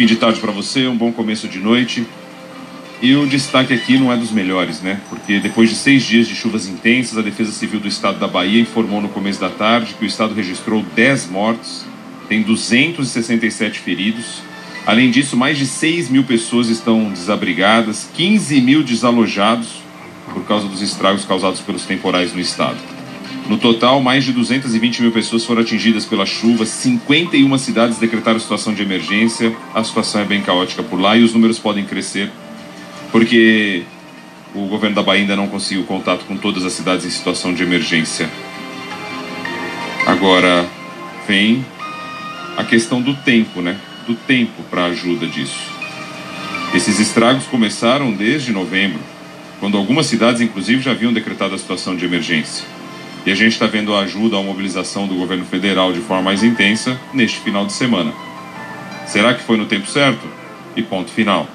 Fim de tarde para você, um bom começo de noite. E o destaque aqui não é dos melhores, né? Porque depois de seis dias de chuvas intensas, a Defesa Civil do Estado da Bahia informou no começo da tarde que o Estado registrou 10 mortos, tem 267 feridos. Além disso, mais de 6 mil pessoas estão desabrigadas, 15 mil desalojados por causa dos estragos causados pelos temporais no estado. No total, mais de 220 mil pessoas foram atingidas pela chuva, 51 cidades decretaram situação de emergência. A situação é bem caótica por lá e os números podem crescer, porque o governo da Bahia ainda não conseguiu contato com todas as cidades em situação de emergência. Agora vem a questão do tempo, né? Do tempo para ajuda disso. Esses estragos começaram desde novembro, quando algumas cidades, inclusive, já haviam decretado a situação de emergência. E a gente está vendo a ajuda, a mobilização do governo federal de forma mais intensa neste final de semana. Será que foi no tempo certo? E ponto final.